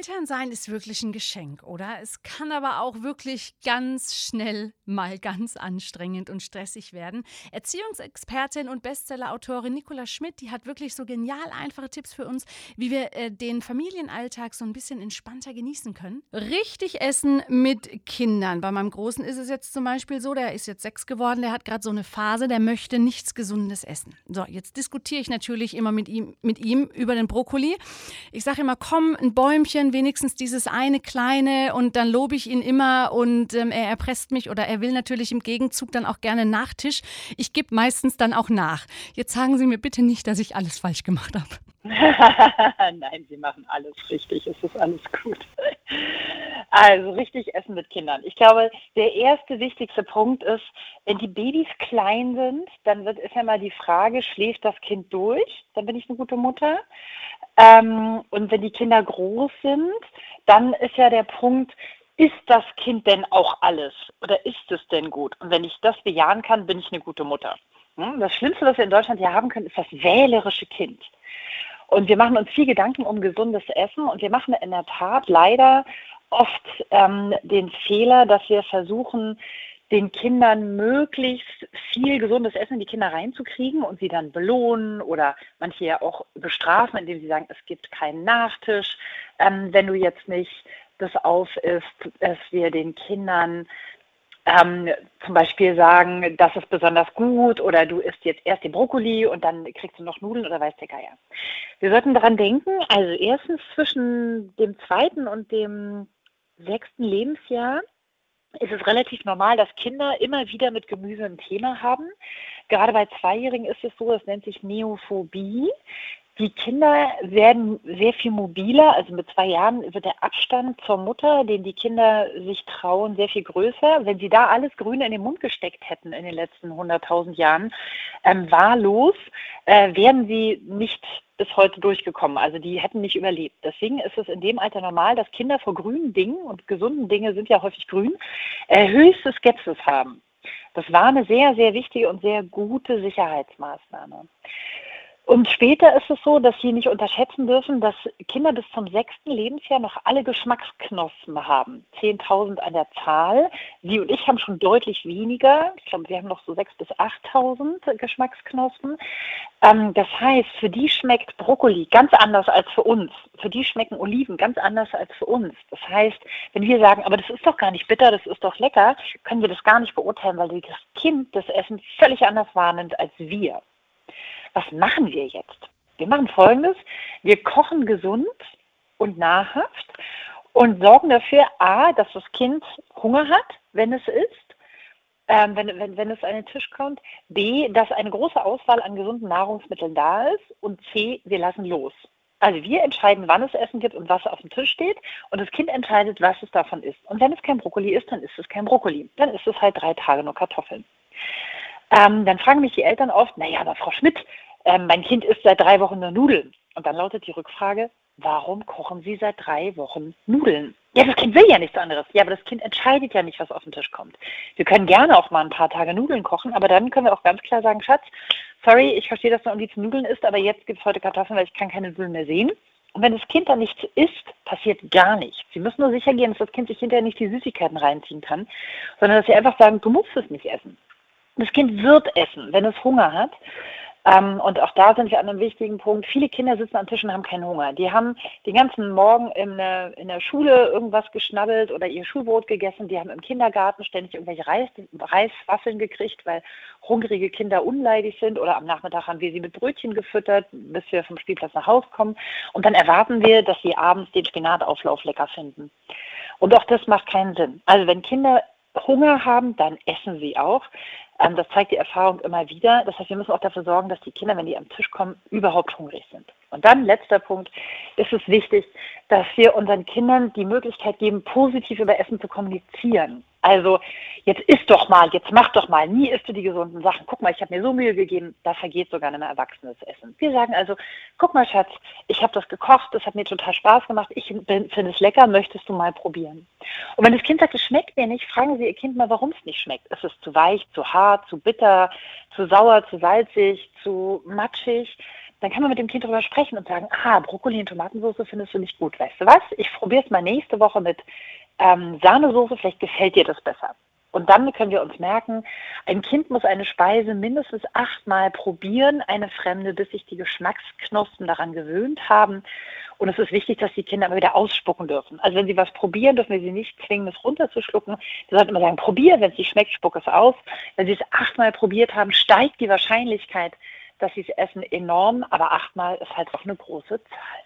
Elternsein ist wirklich ein Geschenk, oder? Es kann aber auch wirklich ganz schnell mal ganz anstrengend und stressig werden. Erziehungsexpertin und Bestsellerautorin Nicola Schmidt, die hat wirklich so genial einfache Tipps für uns, wie wir äh, den Familienalltag so ein bisschen entspannter genießen können. Richtig essen mit Kindern. Bei meinem Großen ist es jetzt zum Beispiel so, der ist jetzt sechs geworden, der hat gerade so eine Phase, der möchte nichts Gesundes essen. So, jetzt diskutiere ich natürlich immer mit ihm, mit ihm über den Brokkoli. Ich sage immer, komm, ein Bäumchen Wenigstens dieses eine kleine und dann lobe ich ihn immer und ähm, er erpresst mich oder er will natürlich im Gegenzug dann auch gerne Nachtisch. Ich gebe meistens dann auch nach. Jetzt sagen Sie mir bitte nicht, dass ich alles falsch gemacht habe. Nein, Sie machen alles richtig. Es ist alles gut. Also richtig essen mit Kindern. Ich glaube, der erste wichtigste Punkt ist, wenn die Babys klein sind, dann wird ist ja mal die Frage, schläft das Kind durch? Dann bin ich eine gute Mutter. Ähm, und wenn die Kinder groß sind, dann ist ja der Punkt, ist das Kind denn auch alles oder ist es denn gut? Und wenn ich das bejahen kann, bin ich eine gute Mutter. Hm? Das Schlimmste, was wir in Deutschland hier haben können, ist das wählerische Kind. Und wir machen uns viel Gedanken um gesundes Essen und wir machen in der Tat leider oft ähm, den Fehler, dass wir versuchen, den Kindern möglichst viel gesundes Essen in die Kinder reinzukriegen und sie dann belohnen oder manche ja auch bestrafen, indem sie sagen, es gibt keinen Nachtisch, ähm, wenn du jetzt nicht das auf ist, dass wir den Kindern ähm, zum Beispiel sagen, das ist besonders gut oder du isst jetzt erst den Brokkoli und dann kriegst du noch Nudeln oder weiß der Geier. Wir sollten daran denken, also erstens zwischen dem zweiten und dem sechsten Lebensjahr ist es relativ normal, dass Kinder immer wieder mit Gemüse ein Thema haben. Gerade bei Zweijährigen ist es so, das nennt sich Neophobie. Die Kinder werden sehr viel mobiler, also mit zwei Jahren wird der Abstand zur Mutter, den die Kinder sich trauen, sehr viel größer. Wenn sie da alles Grüne in den Mund gesteckt hätten in den letzten 100.000 Jahren, ähm, wahllos, äh, wären sie nicht bis heute durchgekommen. Also die hätten nicht überlebt. Deswegen ist es in dem Alter normal, dass Kinder vor grünen Dingen, und gesunden Dinge sind ja häufig grün, äh, höchste Skepsis haben. Das war eine sehr, sehr wichtige und sehr gute Sicherheitsmaßnahme. Und später ist es so, dass Sie nicht unterschätzen dürfen, dass Kinder bis zum sechsten Lebensjahr noch alle Geschmacksknospen haben. 10.000 an der Zahl. Sie und ich haben schon deutlich weniger. Ich glaube, wir haben noch so 6.000 bis 8.000 Geschmacksknospen. Ähm, das heißt, für die schmeckt Brokkoli ganz anders als für uns. Für die schmecken Oliven ganz anders als für uns. Das heißt, wenn wir sagen, aber das ist doch gar nicht bitter, das ist doch lecker, können wir das gar nicht beurteilen, weil das Kind das Essen völlig anders wahrnimmt als wir was machen wir jetzt? Wir machen Folgendes. Wir kochen gesund und nahrhaft und sorgen dafür, a, dass das Kind Hunger hat, wenn es isst, ähm, wenn, wenn, wenn es an den Tisch kommt, b, dass eine große Auswahl an gesunden Nahrungsmitteln da ist und c, wir lassen los. Also wir entscheiden, wann es Essen gibt und was auf dem Tisch steht und das Kind entscheidet, was es davon isst. Und wenn es kein Brokkoli ist, dann ist es kein Brokkoli. Dann ist es halt drei Tage nur Kartoffeln. Ähm, dann fragen mich die Eltern oft, naja, aber Frau Schmidt, ähm, mein Kind isst seit drei Wochen nur Nudeln. Und dann lautet die Rückfrage, warum kochen Sie seit drei Wochen Nudeln? Ja, das Kind will ja nichts anderes. Ja, aber das Kind entscheidet ja nicht, was auf den Tisch kommt. Wir können gerne auch mal ein paar Tage Nudeln kochen, aber dann können wir auch ganz klar sagen, Schatz, sorry, ich verstehe, dass du am liebsten Nudeln isst, aber jetzt gibt es heute Kartoffeln, weil ich kann keine Nudeln mehr sehen. Und wenn das Kind dann nichts isst, passiert gar nichts. Sie müssen nur sicher gehen, dass das Kind sich hinterher nicht die Süßigkeiten reinziehen kann, sondern dass Sie einfach sagen, du musst es nicht essen. Das Kind wird essen, wenn es Hunger hat. Ähm, und auch da sind wir an einem wichtigen Punkt. Viele Kinder sitzen am Tisch und haben keinen Hunger. Die haben den ganzen Morgen in der, in der Schule irgendwas geschnabbelt oder ihr Schulbrot gegessen. Die haben im Kindergarten ständig irgendwelche Reis, Reiswaffeln gekriegt, weil hungrige Kinder unleidig sind. Oder am Nachmittag haben wir sie mit Brötchen gefüttert, bis wir vom Spielplatz nach Hause kommen. Und dann erwarten wir, dass sie abends den Spinatauflauf lecker finden. Und auch das macht keinen Sinn. Also wenn Kinder Hunger haben, dann essen sie auch. Ähm, das zeigt die Erfahrung immer wieder. Das heißt, wir müssen auch dafür sorgen, dass die Kinder, wenn die am Tisch kommen, überhaupt hungrig sind. Und dann, letzter Punkt, ist es wichtig, dass wir unseren Kindern die Möglichkeit geben, positiv über Essen zu kommunizieren. Also jetzt isst doch mal, jetzt mach doch mal, nie isst du die gesunden Sachen. Guck mal, ich habe mir so Mühe gegeben, da vergeht sogar ein erwachsenes Essen. Wir sagen also, guck mal Schatz, ich habe das gekocht, das hat mir total Spaß gemacht, ich finde es lecker, möchtest du mal probieren? Und wenn das Kind sagt, es schmeckt mir nicht, fragen Sie Ihr Kind mal, warum es nicht schmeckt. Ist es zu weich, zu hart, zu bitter, zu sauer, zu salzig, zu matschig? Dann kann man mit dem Kind darüber sprechen und sagen, ah, Brokkoli in Tomatensauce findest du nicht gut. Weißt du was? Ich probiere es mal nächste Woche mit ähm, Sahnesoße, vielleicht gefällt dir das besser. Und dann können wir uns merken, ein Kind muss eine Speise mindestens achtmal probieren, eine fremde, bis sich die Geschmacksknospen daran gewöhnt haben. Und es ist wichtig, dass die Kinder immer wieder ausspucken dürfen. Also wenn sie was probieren, dürfen wir sie nicht zwingen, es runterzuschlucken. Sie sollten immer sagen, probier, wenn es nicht schmeckt, spuck es aus. Wenn sie es achtmal probiert haben, steigt die Wahrscheinlichkeit, dass sie es essen enorm, aber achtmal ist halt auch eine große Zahl.